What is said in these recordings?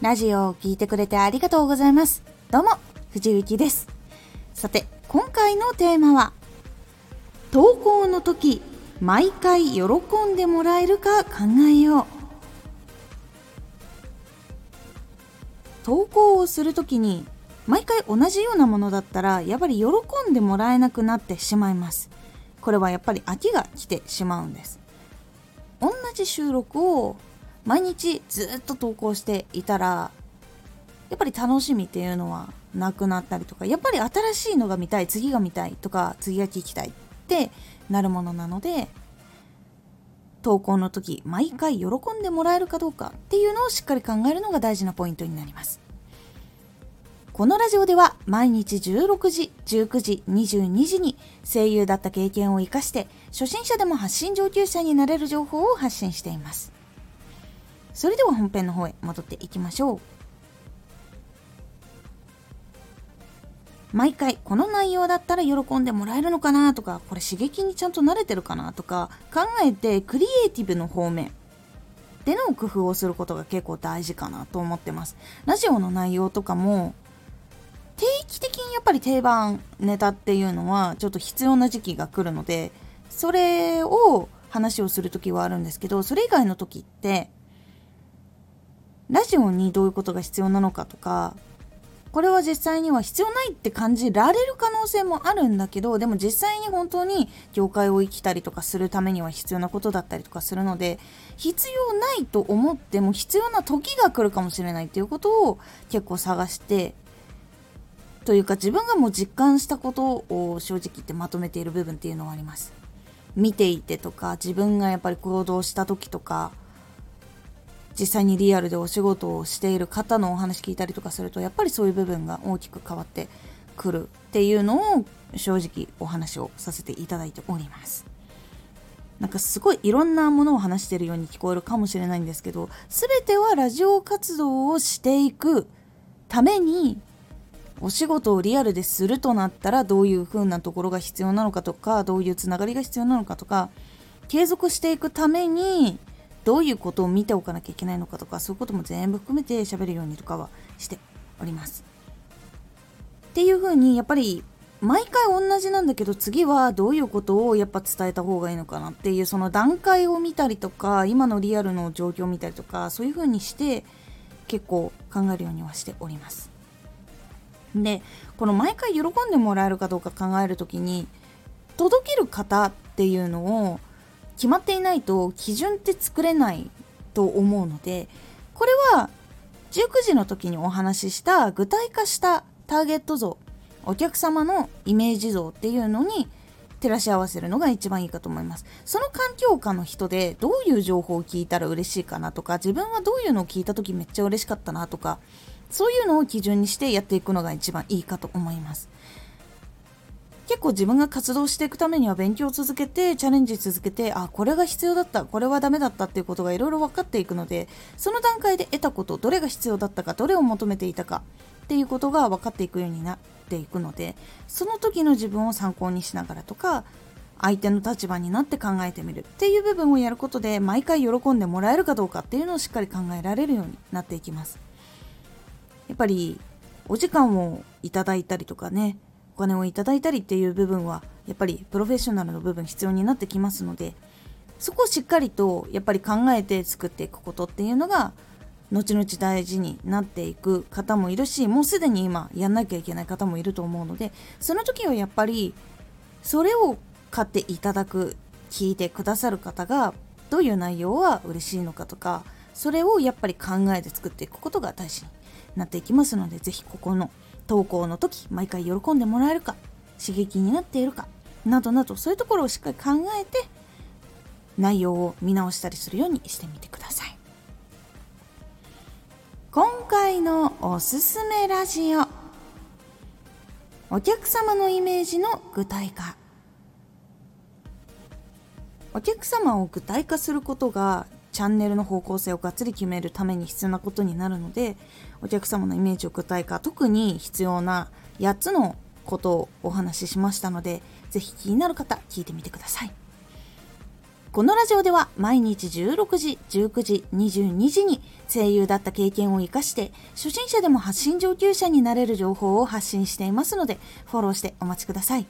ラジオを聴いてくれてありがとうございます。どうも、藤幸です。さて、今回のテーマは、投稿の時、毎回喜んでもらえるか考えよう。投稿をするときに、毎回同じようなものだったら、やっぱり喜んでもらえなくなってしまいます。これはやっぱり飽きが来てしまうんです。同じ収録を毎日ずっと投稿していたらやっぱり楽しみっていうのはなくなったりとかやっぱり新しいのが見たい次が見たいとか次が聞きたいってなるものなので投稿の時毎回喜んでもらえるかどうかっていうのをしっかり考えるのが大事なポイントになります。このラジオでは毎日16時、19時、22時に声優だった経験を活かして初心者でも発信上級者になれる情報を発信しています。それでは本編の方へ戻っていきましょう。毎回この内容だったら喜んでもらえるのかなとかこれ刺激にちゃんと慣れてるかなとか考えてクリエイティブの方面での工夫をすることが結構大事かなと思ってます。ラジオの内容とかも定期的にやっぱり定番ネタっていうのはちょっと必要な時期が来るのでそれを話をする時はあるんですけどそれ以外の時ってラジオにどういうことが必要なのかとかこれは実際には必要ないって感じられる可能性もあるんだけどでも実際に本当に業界を生きたりとかするためには必要なことだったりとかするので必要ないと思っても必要な時が来るかもしれないっていうことを結構探してというか自分がもう実感したことを正直言ってまとめている部分っていうのはあります。見ていてとか自分がやっぱり行動した時とか実際にリアルでお仕事をしている方のお話聞いたりとかするとやっぱりそういう部分が大きく変わってくるっていうのを正直お話をさせていただいております。なんかすごいいろんなものを話してるように聞こえるかもしれないんですけど全てはラジオ活動をしていくためにお仕事をリアルでするとなったらどういう風なところが必要なのかとかどういうつながりが必要なのかとか継続していくためにどういうことを見ておかなきゃいけないのかとかそういうことも全部含めて喋るようにとかはしております。っていう風にやっぱり毎回同じなんだけど次はどういうことをやっぱ伝えた方がいいのかなっていうその段階を見たりとか今のリアルの状況を見たりとかそういう風にして結構考えるようにはしております。でこの毎回喜んでもらえるかどうか考える時に届ける方っていうのを決まっていないと基準って作れないと思うのでこれは19時の時にお話しした具体化したターゲット像お客様のイメージ像っていうのに照らし合わせるのが一番いいかと思います。その環境下の人でどういう情報を聞いたら嬉しいかなとか自分はどういうのを聞いた時めっちゃ嬉しかったなとかそういうのを基準にしてやっていくのが一番いいかと思います。結構自分が活動していくためには勉強を続けてチャレンジ続けてあこれが必要だったこれはダメだったっていうことがいろいろ分かっていくのでその段階で得たことどれが必要だったかどれを求めていたかっていうことが分かっていくようになっていくのでその時の自分を参考にしながらとか相手の立場になって考えてみるっていう部分をやることで毎回喜んでもらえるかどうかっていうのをしっかり考えられるようになっていきます。やっぱりお時間をいただいたりとかね金をいただいたりっていう部分はやっぱりプロフェッショナルの部分必要になってきますのでそこをしっかりとやっぱり考えて作っていくことっていうのが後々大事になっていく方もいるしもうすでに今やんなきゃいけない方もいると思うのでその時はやっぱりそれを買っていただく聞いてくださる方がどういう内容は嬉しいのかとかそれをやっぱり考えて作っていくことが大事になっていきますので是非ここの投稿の時毎回喜んでもらえるか刺激になっているかなどなどそういうところをしっかり考えて内容を見直したりするようにしてみてください。今回のおすすめラジオ。お客様のイメージの具体化。お客様を具体化することがチャンネルの方向性をがっつり決めるために必要なことになるのでお客様のイメージを具体化特に必要な8つのことをお話ししましたので是非気になる方聞いてみてくださいこのラジオでは毎日16時、19時、22時に声優だった経験を活かして初心者でも発信上級者になれる情報を発信していますのでフォローしてお待ちください。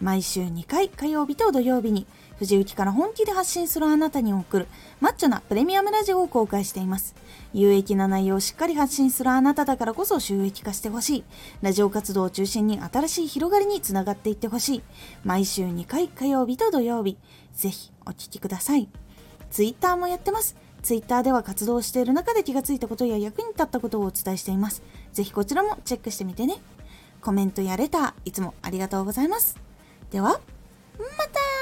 毎週2回火曜日と土曜日に藤雪から本気で発信するあなたに送るマッチョなプレミアムラジオを公開しています。有益な内容をしっかり発信するあなただからこそ収益化してほしい。ラジオ活動を中心に新しい広がりにつながっていってほしい。毎週2回火曜日と土曜日。ぜひお聴きください。ツイッターもやってます。ツイッターでは活動している中で気がついたことや役に立ったことをお伝えしています。ぜひこちらもチェックしてみてね。コメントやレター、いつもありがとうございます。では、また